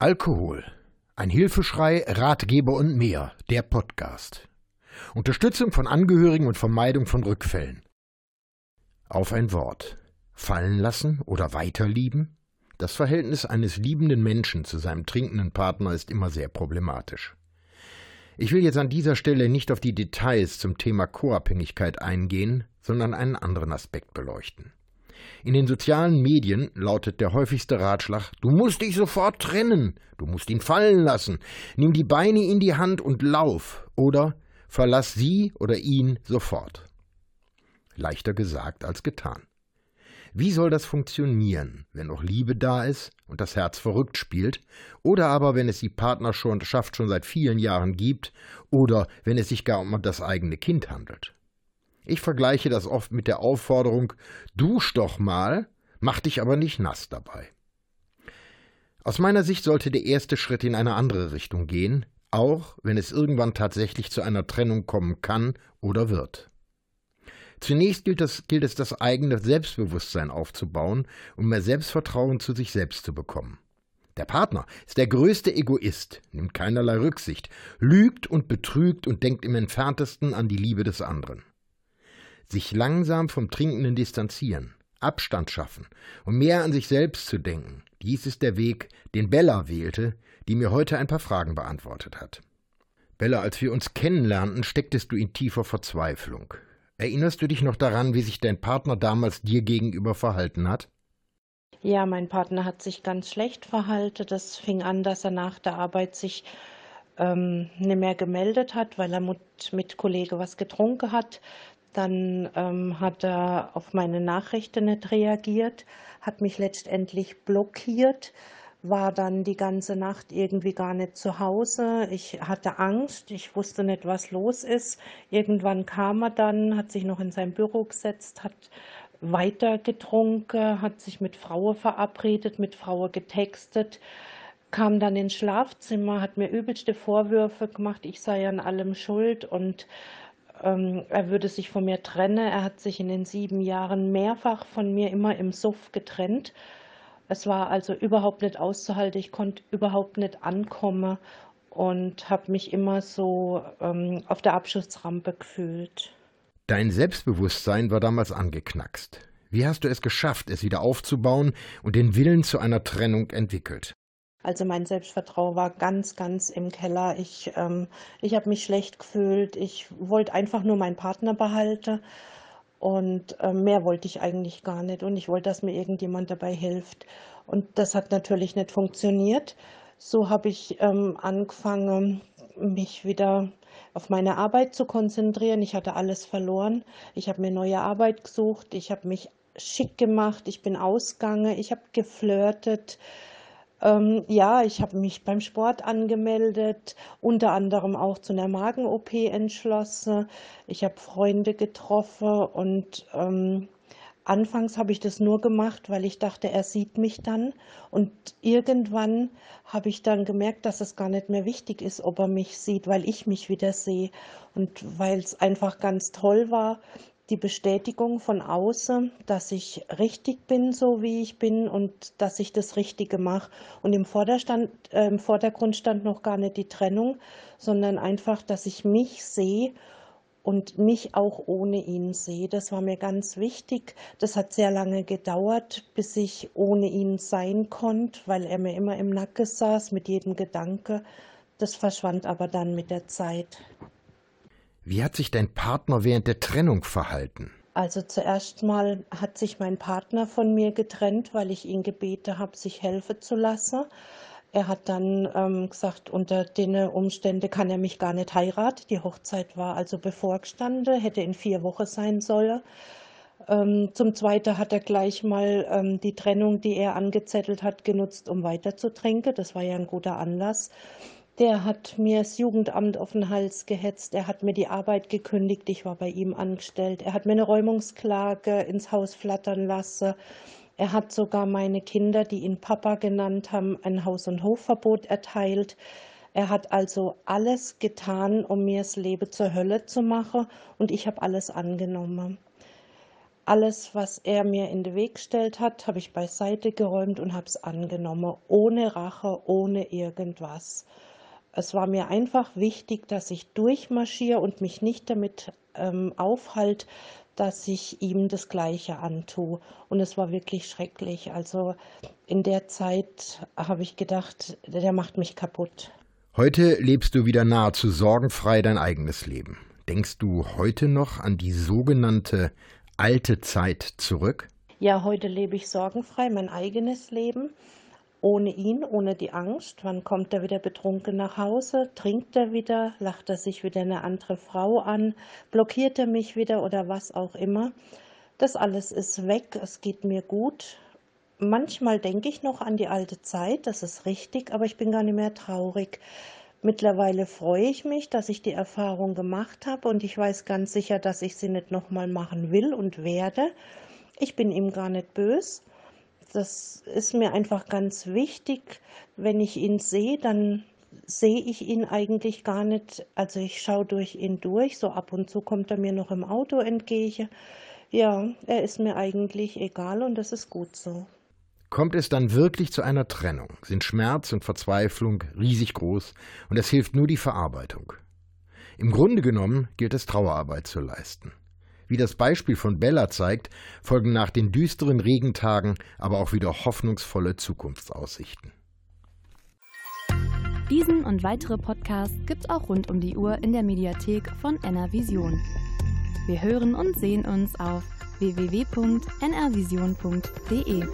Alkohol. Ein Hilfeschrei, Ratgeber und mehr. Der Podcast. Unterstützung von Angehörigen und Vermeidung von Rückfällen. Auf ein Wort. Fallen lassen oder weiterlieben? Das Verhältnis eines liebenden Menschen zu seinem trinkenden Partner ist immer sehr problematisch. Ich will jetzt an dieser Stelle nicht auf die Details zum Thema Co-Abhängigkeit eingehen, sondern einen anderen Aspekt beleuchten. In den sozialen Medien lautet der häufigste Ratschlag Du musst dich sofort trennen, du musst ihn fallen lassen, nimm die Beine in die Hand und lauf oder verlass sie oder ihn sofort. Leichter gesagt als getan. Wie soll das funktionieren, wenn noch Liebe da ist und das Herz verrückt spielt, oder aber wenn es die Partnerschaft schon seit vielen Jahren gibt, oder wenn es sich gar um das eigene Kind handelt? Ich vergleiche das oft mit der Aufforderung, dusch doch mal, mach dich aber nicht nass dabei. Aus meiner Sicht sollte der erste Schritt in eine andere Richtung gehen, auch wenn es irgendwann tatsächlich zu einer Trennung kommen kann oder wird. Zunächst gilt, das, gilt es, das eigene Selbstbewusstsein aufzubauen um mehr Selbstvertrauen zu sich selbst zu bekommen. Der Partner ist der größte Egoist, nimmt keinerlei Rücksicht, lügt und betrügt und denkt im entferntesten an die Liebe des anderen sich langsam vom Trinkenden distanzieren, Abstand schaffen und mehr an sich selbst zu denken. Dies ist der Weg, den Bella wählte, die mir heute ein paar Fragen beantwortet hat. Bella, als wir uns kennenlernten, stecktest du in tiefer Verzweiflung. Erinnerst du dich noch daran, wie sich dein Partner damals dir gegenüber verhalten hat? Ja, mein Partner hat sich ganz schlecht verhalten. Das fing an, dass er nach der Arbeit sich ähm, nicht mehr gemeldet hat, weil er mit, mit Kollege was getrunken hat. Dann ähm, hat er auf meine Nachrichten nicht reagiert, hat mich letztendlich blockiert, war dann die ganze Nacht irgendwie gar nicht zu Hause. Ich hatte Angst, ich wusste nicht, was los ist. Irgendwann kam er dann, hat sich noch in sein Büro gesetzt, hat weiter getrunken, hat sich mit Frauen verabredet, mit Frauen getextet, kam dann ins Schlafzimmer, hat mir übelste Vorwürfe gemacht, ich sei an allem schuld und ähm, er würde sich von mir trennen. Er hat sich in den sieben Jahren mehrfach von mir immer im Suff getrennt. Es war also überhaupt nicht auszuhalten. Ich konnte überhaupt nicht ankommen und habe mich immer so ähm, auf der Abschussrampe gefühlt. Dein Selbstbewusstsein war damals angeknackst. Wie hast du es geschafft, es wieder aufzubauen und den Willen zu einer Trennung entwickelt? Also mein Selbstvertrauen war ganz, ganz im Keller. Ich, ähm, ich habe mich schlecht gefühlt. Ich wollte einfach nur meinen Partner behalten. Und äh, mehr wollte ich eigentlich gar nicht. Und ich wollte, dass mir irgendjemand dabei hilft. Und das hat natürlich nicht funktioniert. So habe ich ähm, angefangen, mich wieder auf meine Arbeit zu konzentrieren. Ich hatte alles verloren. Ich habe mir neue Arbeit gesucht. Ich habe mich schick gemacht. Ich bin ausgegangen. Ich habe geflirtet. Ähm, ja, ich habe mich beim Sport angemeldet, unter anderem auch zu einer Magen-OP entschlossen. Ich habe Freunde getroffen und ähm, anfangs habe ich das nur gemacht, weil ich dachte, er sieht mich dann. Und irgendwann habe ich dann gemerkt, dass es gar nicht mehr wichtig ist, ob er mich sieht, weil ich mich wieder sehe. Und weil es einfach ganz toll war, die Bestätigung von außen, dass ich richtig bin, so wie ich bin und dass ich das Richtige mache. Und im, Vorderstand, äh, im Vordergrund stand noch gar nicht die Trennung, sondern einfach, dass ich mich sehe und mich auch ohne ihn sehe. Das war mir ganz wichtig. Das hat sehr lange gedauert, bis ich ohne ihn sein konnte, weil er mir immer im Nacken saß mit jedem Gedanke. Das verschwand aber dann mit der Zeit. Wie hat sich dein Partner während der Trennung verhalten? Also zuerst mal hat sich mein Partner von mir getrennt, weil ich ihn gebeten habe, sich helfen zu lassen. Er hat dann ähm, gesagt, unter den Umständen kann er mich gar nicht heiraten. Die Hochzeit war also bevorgestanden, hätte in vier Wochen sein sollen. Ähm, zum Zweiten hat er gleich mal ähm, die Trennung, die er angezettelt hat, genutzt, um weiterzutrinken. Das war ja ein guter Anlass. Der hat mir das Jugendamt auf den Hals gehetzt. Er hat mir die Arbeit gekündigt. Ich war bei ihm angestellt. Er hat mir eine Räumungsklage ins Haus flattern lassen. Er hat sogar meine Kinder, die ihn Papa genannt haben, ein Haus- und Hofverbot erteilt. Er hat also alles getan, um mir das Leben zur Hölle zu machen, und ich habe alles angenommen. Alles, was er mir in den Weg gestellt hat, habe ich beiseite geräumt und habe es angenommen, ohne Rache, ohne irgendwas. Es war mir einfach wichtig, dass ich durchmarschiere und mich nicht damit ähm, aufhalte, dass ich ihm das Gleiche antue. Und es war wirklich schrecklich. Also in der Zeit habe ich gedacht, der macht mich kaputt. Heute lebst du wieder nahezu sorgenfrei dein eigenes Leben. Denkst du heute noch an die sogenannte alte Zeit zurück? Ja, heute lebe ich sorgenfrei mein eigenes Leben. Ohne ihn, ohne die Angst. Wann kommt er wieder betrunken nach Hause? Trinkt er wieder? Lacht er sich wieder eine andere Frau an? Blockiert er mich wieder oder was auch immer? Das alles ist weg. Es geht mir gut. Manchmal denke ich noch an die alte Zeit, das ist richtig, aber ich bin gar nicht mehr traurig. Mittlerweile freue ich mich, dass ich die Erfahrung gemacht habe und ich weiß ganz sicher, dass ich sie nicht nochmal machen will und werde. Ich bin ihm gar nicht böse. Das ist mir einfach ganz wichtig. Wenn ich ihn sehe, dann sehe ich ihn eigentlich gar nicht. Also ich schaue durch ihn durch. So ab und zu kommt er mir noch im Auto entgegen. Ja, er ist mir eigentlich egal und das ist gut so. Kommt es dann wirklich zu einer Trennung, sind Schmerz und Verzweiflung riesig groß und es hilft nur die Verarbeitung. Im Grunde genommen gilt es Trauerarbeit zu leisten. Wie das Beispiel von Bella zeigt, folgen nach den düsteren Regentagen aber auch wieder hoffnungsvolle Zukunftsaussichten. Diesen und weitere Podcasts gibt's auch rund um die Uhr in der Mediathek von NRVision. Wir hören und sehen uns auf www.nrvision.de.